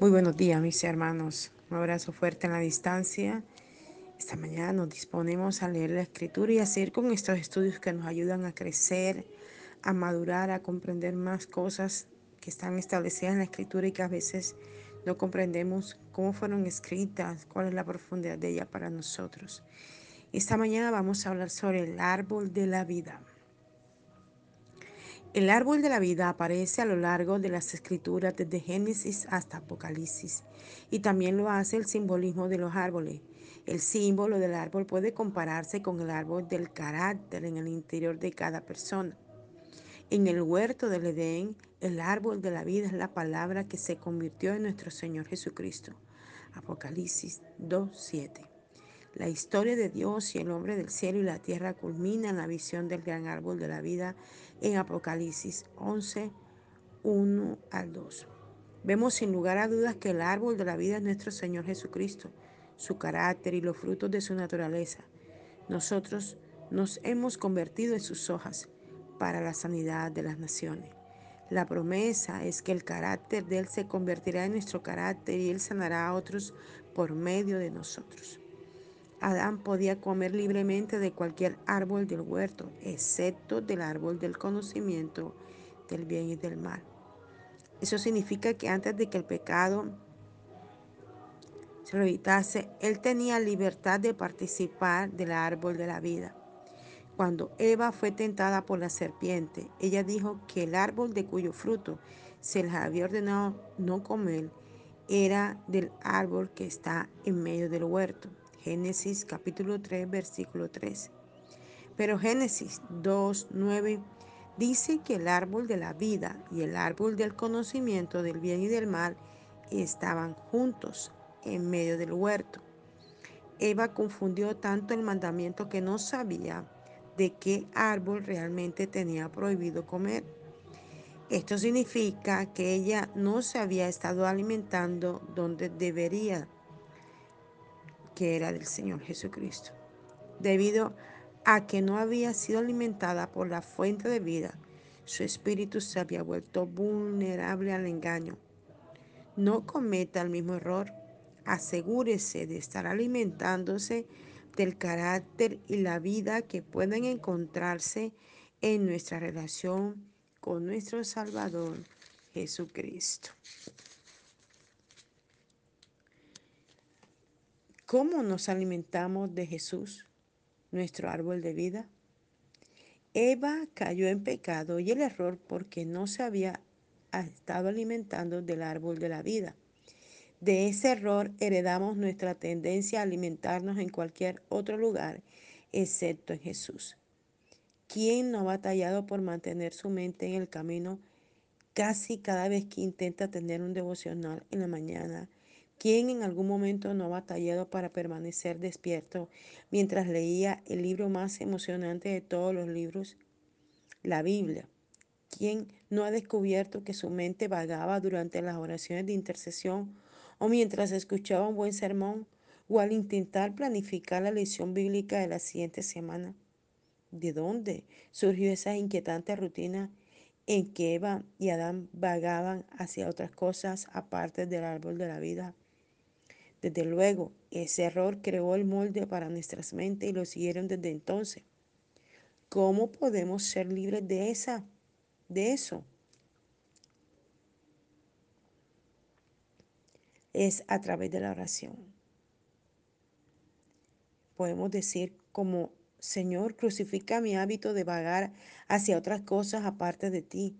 Muy buenos días, mis hermanos. Un abrazo fuerte en la distancia. Esta mañana nos disponemos a leer la escritura y a seguir con estos estudios que nos ayudan a crecer, a madurar, a comprender más cosas que están establecidas en la escritura y que a veces no comprendemos cómo fueron escritas, cuál es la profundidad de ella para nosotros. Esta mañana vamos a hablar sobre el árbol de la vida. El árbol de la vida aparece a lo largo de las escrituras desde Génesis hasta Apocalipsis y también lo hace el simbolismo de los árboles. El símbolo del árbol puede compararse con el árbol del carácter en el interior de cada persona. En el huerto del Edén, el árbol de la vida es la palabra que se convirtió en nuestro Señor Jesucristo. Apocalipsis 2.7. La historia de Dios y el hombre del cielo y la tierra culmina en la visión del gran árbol de la vida en Apocalipsis 11, 1 al 2. Vemos sin lugar a dudas que el árbol de la vida es nuestro Señor Jesucristo, su carácter y los frutos de su naturaleza. Nosotros nos hemos convertido en sus hojas para la sanidad de las naciones. La promesa es que el carácter de Él se convertirá en nuestro carácter y Él sanará a otros por medio de nosotros. Adán podía comer libremente de cualquier árbol del huerto, excepto del árbol del conocimiento del bien y del mal. Eso significa que antes de que el pecado se lo evitase, él tenía libertad de participar del árbol de la vida. Cuando Eva fue tentada por la serpiente, ella dijo que el árbol de cuyo fruto se les había ordenado no comer era del árbol que está en medio del huerto. Génesis capítulo 3, versículo 3. Pero Génesis 2, 9 dice que el árbol de la vida y el árbol del conocimiento del bien y del mal estaban juntos en medio del huerto. Eva confundió tanto el mandamiento que no sabía de qué árbol realmente tenía prohibido comer. Esto significa que ella no se había estado alimentando donde debería que era del Señor Jesucristo. Debido a que no había sido alimentada por la fuente de vida, su espíritu se había vuelto vulnerable al engaño. No cometa el mismo error. Asegúrese de estar alimentándose del carácter y la vida que pueden encontrarse en nuestra relación con nuestro Salvador Jesucristo. ¿Cómo nos alimentamos de Jesús, nuestro árbol de vida? Eva cayó en pecado y el error porque no se había estado alimentando del árbol de la vida. De ese error heredamos nuestra tendencia a alimentarnos en cualquier otro lugar, excepto en Jesús. ¿Quién no ha batallado por mantener su mente en el camino casi cada vez que intenta tener un devocional en la mañana? ¿Quién en algún momento no ha batallado para permanecer despierto mientras leía el libro más emocionante de todos los libros? La Biblia. ¿Quién no ha descubierto que su mente vagaba durante las oraciones de intercesión o mientras escuchaba un buen sermón o al intentar planificar la lección bíblica de la siguiente semana? ¿De dónde surgió esa inquietante rutina en que Eva y Adán vagaban hacia otras cosas aparte del árbol de la vida? Desde luego, ese error creó el molde para nuestras mentes y lo siguieron desde entonces. ¿Cómo podemos ser libres de esa de eso? Es a través de la oración. Podemos decir como Señor, crucifica mi hábito de vagar hacia otras cosas aparte de ti.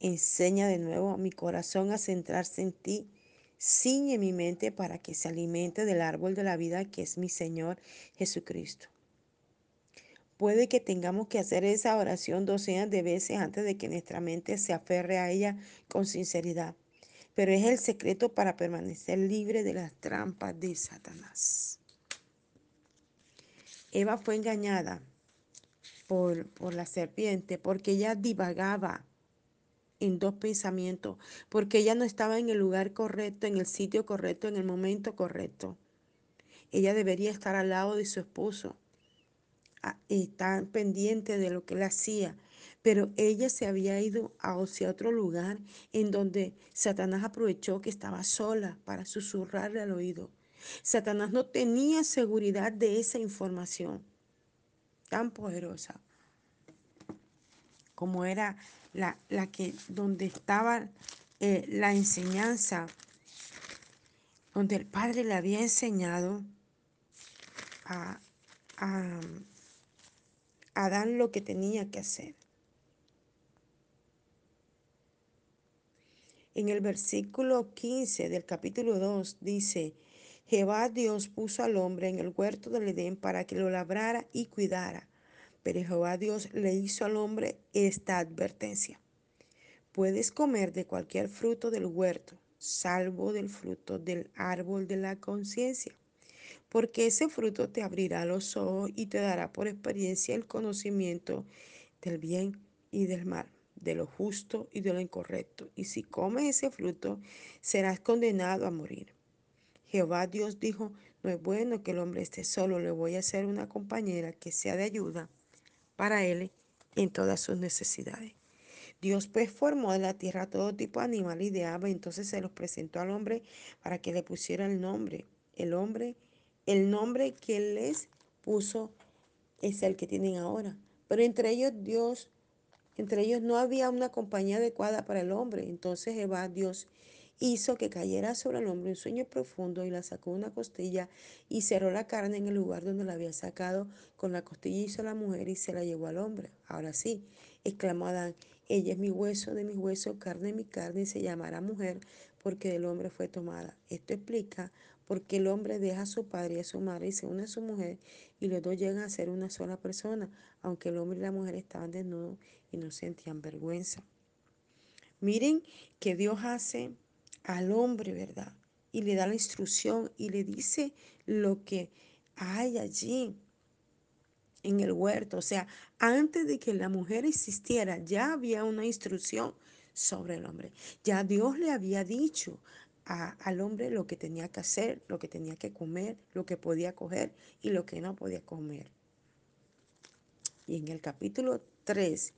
Enseña de nuevo a mi corazón a centrarse en ti ciñe mi mente para que se alimente del árbol de la vida que es mi Señor Jesucristo. Puede que tengamos que hacer esa oración docenas de veces antes de que nuestra mente se aferre a ella con sinceridad, pero es el secreto para permanecer libre de las trampas de Satanás. Eva fue engañada por, por la serpiente porque ella divagaba en dos pensamientos, porque ella no estaba en el lugar correcto, en el sitio correcto, en el momento correcto. Ella debería estar al lado de su esposo, y estar pendiente de lo que él hacía Pero ella se había ido hacia otro lugar en donde Satanás aprovechó que estaba sola para susurrarle al oído. Satanás no tenía seguridad de esa información tan poderosa como era la, la que donde estaba eh, la enseñanza, donde el Padre le había enseñado a, a, a Adán lo que tenía que hacer. En el versículo 15 del capítulo 2 dice, Jehová Dios puso al hombre en el huerto del Edén para que lo labrara y cuidara. Pero Jehová Dios le hizo al hombre esta advertencia. Puedes comer de cualquier fruto del huerto, salvo del fruto del árbol de la conciencia, porque ese fruto te abrirá los ojos y te dará por experiencia el conocimiento del bien y del mal de lo justo y de lo incorrecto, y si comes ese fruto, serás condenado a morir. Jehová Dios dijo, no es bueno que el hombre esté solo, le voy a hacer una compañera que sea de ayuda para él en todas sus necesidades. Dios pues formó de la tierra todo tipo de animales y de aves, entonces se los presentó al hombre para que le pusiera el nombre. El hombre, el nombre que les puso es el que tienen ahora. Pero entre ellos Dios entre ellos no había una compañía adecuada para el hombre. Entonces Jehová Dios hizo que cayera sobre el hombre un sueño profundo y la sacó una costilla y cerró la carne en el lugar donde la había sacado. Con la costilla hizo la mujer y se la llevó al hombre. Ahora sí, exclamó Adán, ella es mi hueso de mis huesos, carne de mi carne y se llamará mujer porque del hombre fue tomada. Esto explica por qué el hombre deja a su padre y a su madre y se une a su mujer y los dos llegan a ser una sola persona, aunque el hombre y la mujer estaban desnudos y no sentían vergüenza. Miren que Dios hace al hombre, ¿verdad? Y le da la instrucción y le dice lo que hay allí en el huerto. O sea, antes de que la mujer existiera, ya había una instrucción sobre el hombre. Ya Dios le había dicho al hombre lo que tenía que hacer, lo que tenía que comer, lo que podía coger y lo que no podía comer. Y en el capítulo 3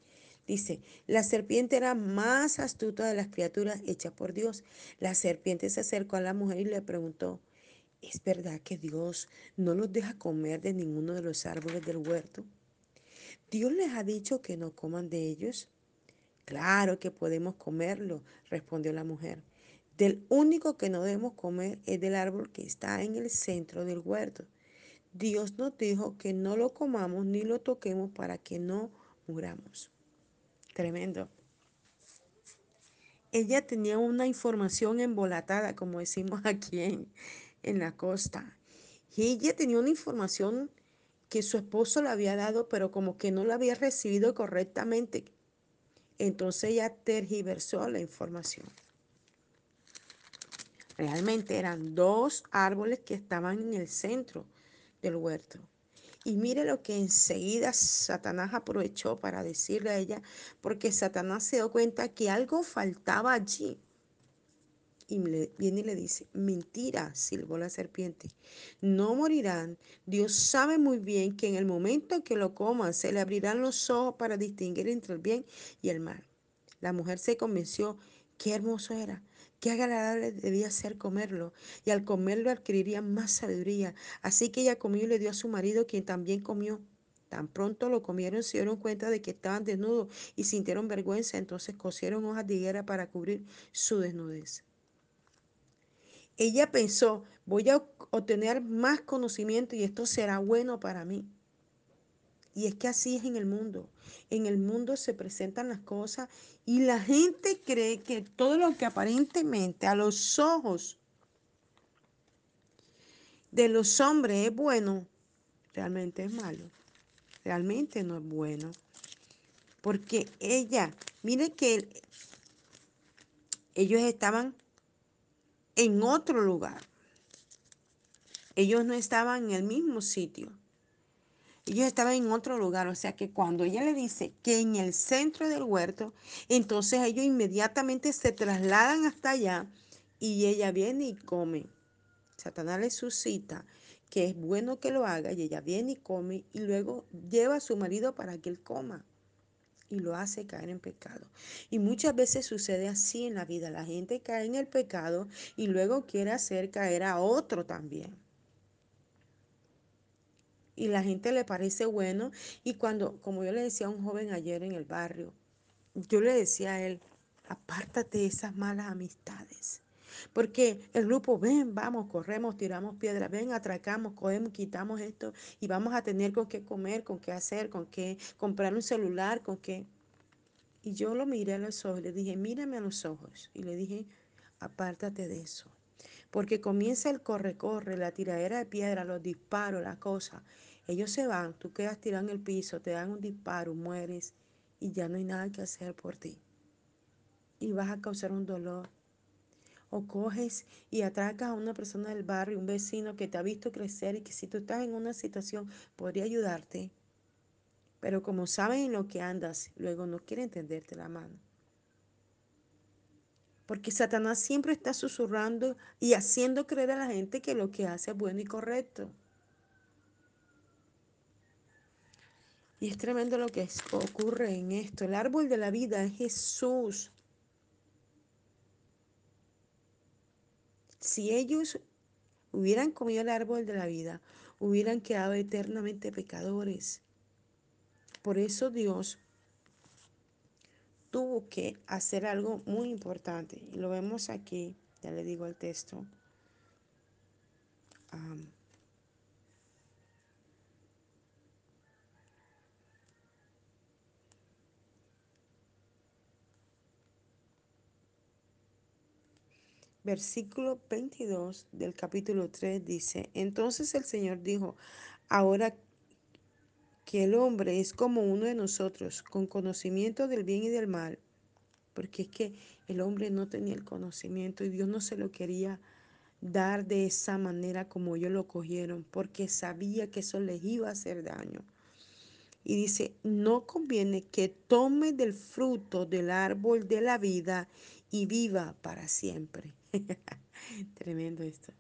Dice, la serpiente era más astuta de las criaturas hechas por Dios. La serpiente se acercó a la mujer y le preguntó, ¿es verdad que Dios no los deja comer de ninguno de los árboles del huerto? ¿Dios les ha dicho que no coman de ellos? Claro que podemos comerlo, respondió la mujer. Del único que no debemos comer es del árbol que está en el centro del huerto. Dios nos dijo que no lo comamos ni lo toquemos para que no muramos. Tremendo. Ella tenía una información embolatada, como decimos aquí en, en la costa. Y ella tenía una información que su esposo le había dado, pero como que no la había recibido correctamente. Entonces ella tergiversó la información. Realmente eran dos árboles que estaban en el centro del huerto. Y mire lo que enseguida Satanás aprovechó para decirle a ella, porque Satanás se dio cuenta que algo faltaba allí. Y le, viene y le dice, mentira, silbó la serpiente, no morirán. Dios sabe muy bien que en el momento que lo coman se le abrirán los ojos para distinguir entre el bien y el mal. La mujer se convenció, qué hermoso era Qué agradable debía ser comerlo, y al comerlo adquiriría más sabiduría. Así que ella comió y le dio a su marido, quien también comió. Tan pronto lo comieron, se dieron cuenta de que estaban desnudos y sintieron vergüenza, entonces cosieron hojas de higuera para cubrir su desnudez. Ella pensó, voy a obtener más conocimiento y esto será bueno para mí. Y es que así es en el mundo. En el mundo se presentan las cosas y la gente cree que todo lo que aparentemente a los ojos de los hombres es bueno, realmente es malo. Realmente no es bueno. Porque ella, mire que ellos estaban en otro lugar. Ellos no estaban en el mismo sitio. Ellos estaban en otro lugar, o sea que cuando ella le dice que en el centro del huerto, entonces ellos inmediatamente se trasladan hasta allá y ella viene y come. Satanás le suscita que es bueno que lo haga y ella viene y come y luego lleva a su marido para que él coma. y lo hace caer en pecado. Y muchas veces sucede así en la vida. La gente cae en el pecado y luego quiere hacer caer a otro también. Y la gente le parece bueno. Y cuando, como yo le decía a un joven ayer en el barrio, yo le decía a él, apártate de esas malas amistades. Porque el grupo, ven, vamos, corremos, tiramos piedras, ven, atracamos, cogemos, quitamos esto y vamos a tener con qué comer, con qué hacer, con qué comprar un celular, con qué... Y yo lo miré a los ojos, le dije, mírame a los ojos. Y le dije, apártate de eso. Porque comienza el corre-corre, la tiradera de piedra, los disparos, las cosas. Ellos se van, tú quedas tirado en el piso, te dan un disparo, mueres y ya no hay nada que hacer por ti. Y vas a causar un dolor. O coges y atracas a una persona del barrio, un vecino que te ha visto crecer y que si tú estás en una situación podría ayudarte. Pero como saben en lo que andas, luego no quieren tenderte la mano. Porque Satanás siempre está susurrando y haciendo creer a la gente que lo que hace es bueno y correcto. Y es tremendo lo que ocurre en esto. El árbol de la vida es Jesús. Si ellos hubieran comido el árbol de la vida, hubieran quedado eternamente pecadores. Por eso Dios tuvo que hacer algo muy importante. Y lo vemos aquí, ya le digo el texto. Versículo 22 del capítulo 3 dice, entonces el Señor dijo, ahora que el hombre es como uno de nosotros, con conocimiento del bien y del mal, porque es que el hombre no tenía el conocimiento y Dios no se lo quería dar de esa manera como ellos lo cogieron, porque sabía que eso les iba a hacer daño. Y dice, no conviene que tome del fruto del árbol de la vida y viva para siempre. Tremendo esto.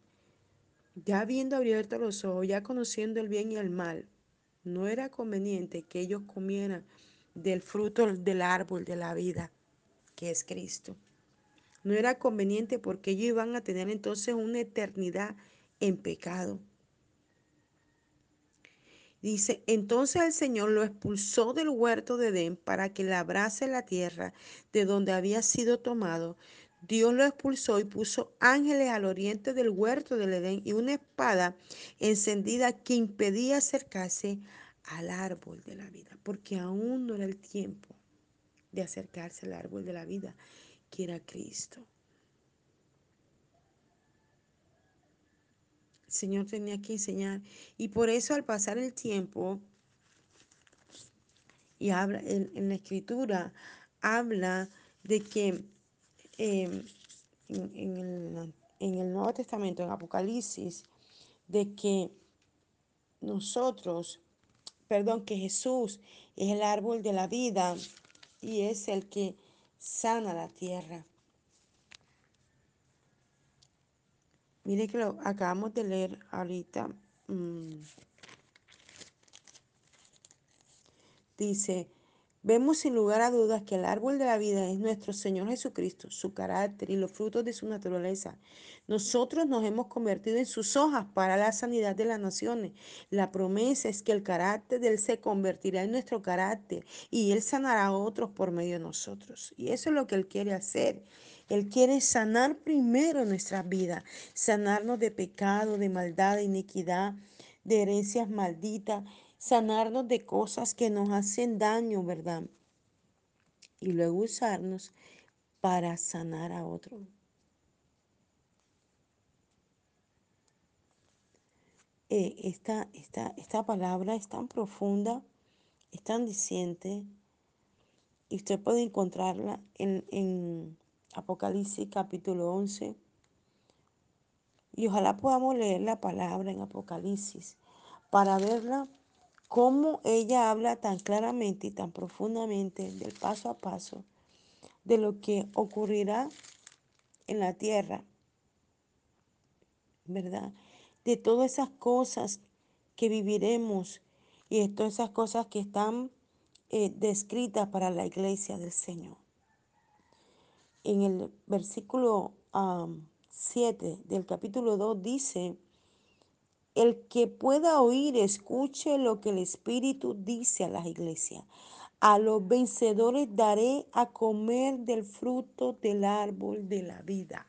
Ya habiendo abierto los ojos, ya conociendo el bien y el mal, no era conveniente que ellos comieran del fruto del árbol de la vida, que es Cristo. No era conveniente porque ellos iban a tener entonces una eternidad en pecado. Dice, entonces el Señor lo expulsó del huerto de Edén para que labrase la tierra de donde había sido tomado. Dios lo expulsó y puso ángeles al oriente del huerto del Edén y una espada encendida que impedía acercarse al árbol de la vida, porque aún no era el tiempo de acercarse al árbol de la vida, que era Cristo. El Señor tenía que enseñar. Y por eso al pasar el tiempo, y habla en, en la escritura, habla de que eh, en, el, Nuevo Testamento, en Apocalipsis, de que nosotros, perdón, que Jesús es el árbol de la vida y es el que sana la tierra. Mire que lo acabamos de leer ahorita. Mmm, dice, Vemos sin lugar a dudas que el árbol de la vida es nuestro Señor Jesucristo, su carácter y los frutos de su naturaleza. Nosotros nos hemos convertido en sus hojas para la sanidad de las naciones. La promesa es que el carácter de Él se convertirá en nuestro carácter y Él sanará a otros por medio de nosotros. Y eso es lo que Él quiere hacer. Él quiere sanar primero nuestras vidas, sanarnos de pecado, de maldad, de iniquidad, de herencias malditas sanarnos de cosas que nos hacen daño, ¿verdad? Y luego usarnos para sanar a otro. Eh, esta, esta, esta palabra es tan profunda, es tan diciente, y usted puede encontrarla en, en Apocalipsis capítulo 11. Y ojalá podamos leer la palabra en Apocalipsis para verla cómo ella habla tan claramente y tan profundamente del paso a paso de lo que ocurrirá en la tierra, ¿verdad? De todas esas cosas que viviremos y de todas esas cosas que están eh, descrita para la iglesia del Señor. En el versículo 7 del capítulo 2 dice, el que pueda oír, escuche lo que el Espíritu dice a las iglesias. A los vencedores daré a comer del fruto del árbol de la vida.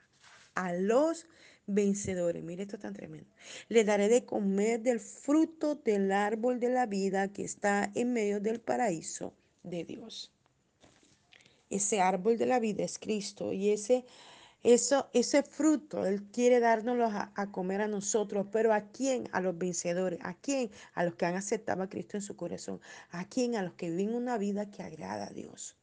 A los vencedores, mire esto tan tremendo. Le daré de comer del fruto del árbol de la vida que está en medio del paraíso de Dios. Ese árbol de la vida es Cristo y ese eso, ese fruto Él quiere dárnoslo a, a, comer a nosotros, pero ¿a quién? A los vencedores. ¿A quién? A los que han aceptado a Cristo en su corazón. ¿A quién? A los que viven una vida que agrada a Dios.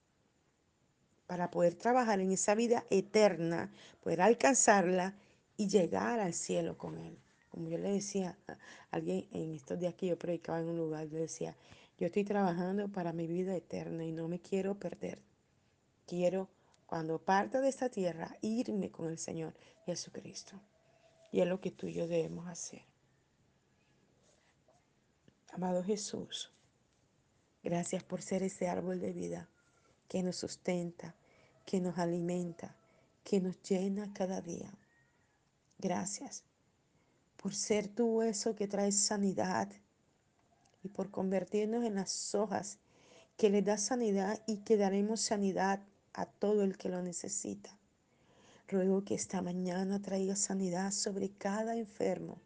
Para poder trabajar en esa vida eterna, poder alcanzarla y llegar al cielo con Él. Como yo le decía a alguien en estos días que yo predicaba en un lugar, yo decía, yo estoy trabajando para mi vida eterna y no me quiero perder. Quiero cuando parta de esta tierra, irme con el Señor Jesucristo. Y es lo que tú y yo debemos hacer. Amado Jesús, gracias por ser ese árbol de vida que nos sustenta, que nos alimenta, que nos llena cada día. Gracias por ser tú eso que trae sanidad y por convertirnos en las hojas que le da sanidad y que daremos sanidad a todo el que lo necesita. Ruego que esta mañana traiga sanidad sobre cada enfermo,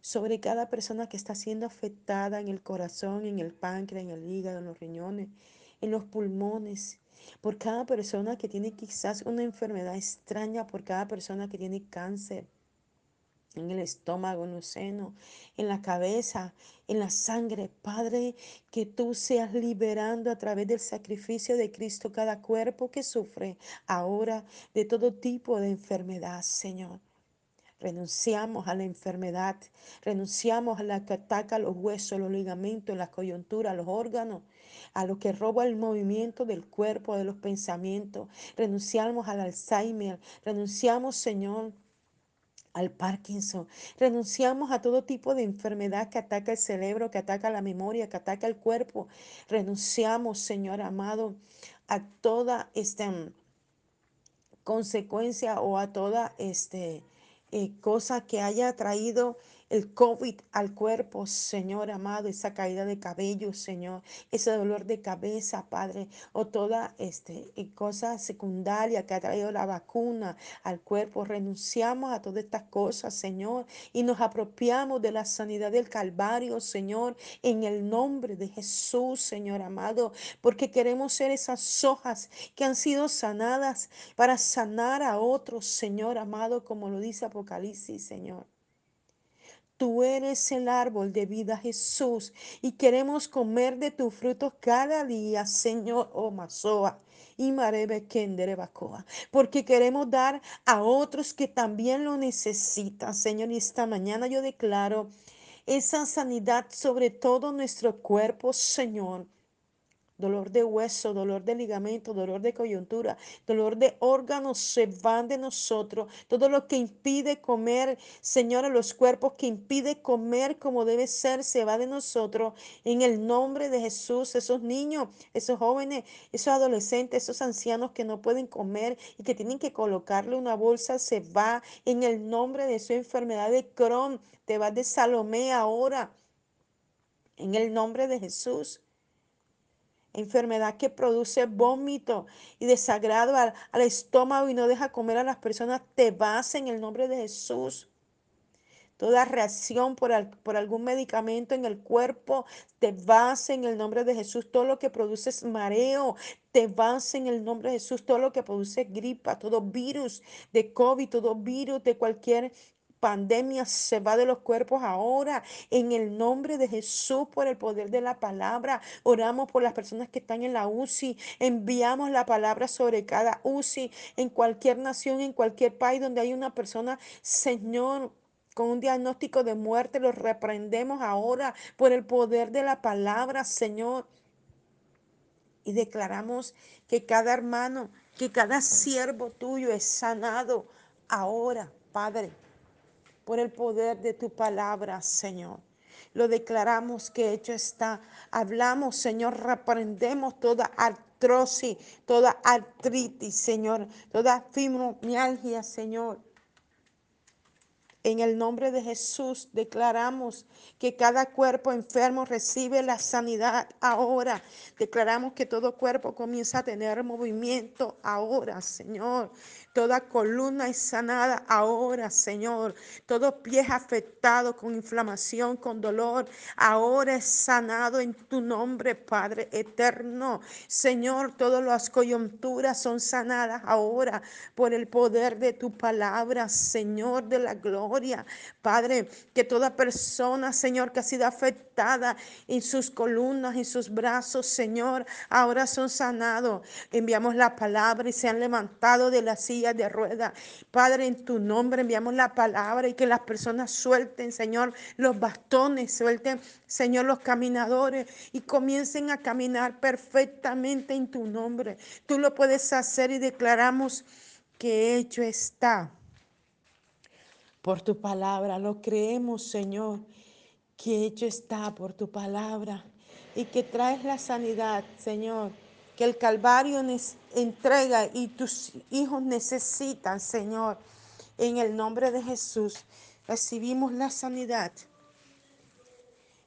sobre cada persona que está siendo afectada en el corazón, en el páncreas, en el hígado, en los riñones, en los pulmones, por cada persona que tiene quizás una enfermedad extraña, por cada persona que tiene cáncer, en el estómago, en los senos, en la cabeza, en la sangre. Padre, que tú seas liberando a través del sacrificio de Cristo cada cuerpo que sufre ahora de todo tipo de enfermedad, Señor. Renunciamos a la enfermedad, renunciamos a la que ataca los huesos, los ligamentos, las coyunturas, los órganos, a lo que roba el movimiento del cuerpo, de los pensamientos. Renunciamos al Alzheimer, renunciamos, Señor, al Parkinson. Renunciamos a todo tipo de enfermedad que ataca el cerebro, que ataca la memoria, que ataca el cuerpo. Renunciamos, Señor amado, a toda esta mm, consecuencia o a toda este, eh, cosa que haya traído el COVID al cuerpo, Señor amado, esa caída de cabello, Señor, ese dolor de cabeza, Padre, o toda este, cosa secundaria que ha traído la vacuna al cuerpo. Renunciamos a todas estas cosas, Señor, y nos apropiamos de la sanidad del Calvario, Señor, en el nombre de Jesús, Señor amado, porque queremos ser esas hojas que han sido sanadas para sanar a otros, Señor amado, como lo dice Apocalipsis, Señor. Tú eres el árbol de vida, Jesús, y queremos comer de tus frutos cada día, Señor, Masoa. Y Bacoa, porque queremos dar a otros que también lo necesitan, Señor. Y esta mañana yo declaro esa sanidad sobre todo nuestro cuerpo, Señor dolor de hueso, dolor de ligamento, dolor de coyuntura, dolor de órganos se van de nosotros. Todo lo que impide comer, Señor, los cuerpos que impide comer como debe ser, se va de nosotros. En el nombre de Jesús, esos niños, esos jóvenes, esos adolescentes, esos ancianos que no pueden comer y que tienen que colocarle una bolsa, se va en el nombre de su enfermedad de Crohn. Te vas de Salomé ahora. En el nombre de Jesús enfermedad que produce vómito y desagrado al, estómago y no deja comer a las personas, te vas en el nombre de Jesús. Toda reacción por, por, algún medicamento en el cuerpo, te vas en el nombre de Jesús. Todo lo que produce mareo, te vas en el nombre de Jesús. Todo lo que produce gripa, todo virus de COVID, todo virus de cualquier pandemia se va de los cuerpos ahora. En el nombre de Jesús, por el poder de la palabra, oramos por las personas que están en la UCI. Enviamos la palabra sobre cada UCI en cualquier nación, en cualquier país donde hay una persona, Señor con un diagnóstico de muerte, los reprendemos ahora por el poder de la palabra, Señor. Y declaramos que cada hermano, que cada siervo tuyo es sanado ahora, Padre por el poder de tu palabra, Señor. Lo declaramos que hecho está. Hablamos, Señor, reprendemos toda artrosis, toda artritis, Señor, toda fibromialgia, Señor. En el nombre de Jesús declaramos que cada cuerpo enfermo recibe la sanidad ahora. Declaramos que todo cuerpo comienza a tener movimiento ahora, Señor. Toda columna es sanada ahora, Señor. Todo pie afectado con inflamación, con dolor, ahora es sanado en tu nombre, Padre eterno. Señor, todas las coyunturas son sanadas ahora por el poder de tu palabra, Señor de la gloria. Padre, que toda persona, Señor, que ha sido afectada en sus columnas, en sus brazos, Señor, ahora son sanados. Enviamos la palabra y se han levantado de la silla de rueda. Padre, en tu nombre enviamos la palabra y que las personas suelten, Señor, los bastones, suelten, Señor, los caminadores y comiencen a caminar perfectamente en tu nombre. Tú lo puedes hacer y declaramos que hecho está por tu palabra. Lo creemos, Señor, que hecho está por tu palabra y que traes la sanidad, Señor que el Calvario entrega y tus hijos necesitan, Señor. En el nombre de Jesús recibimos la sanidad.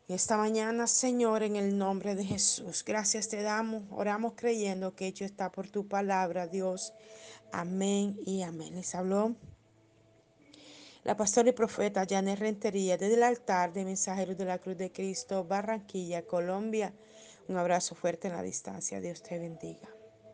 Esta mañana, Señor, en el nombre de Jesús, gracias te damos, oramos creyendo que hecho está por tu palabra, Dios. Amén y amén. Les habló la pastora y profeta Janet Rentería desde el altar de Mensajeros de la Cruz de Cristo, Barranquilla, Colombia. Un abrazo fuerte en la distancia. Dios te bendiga.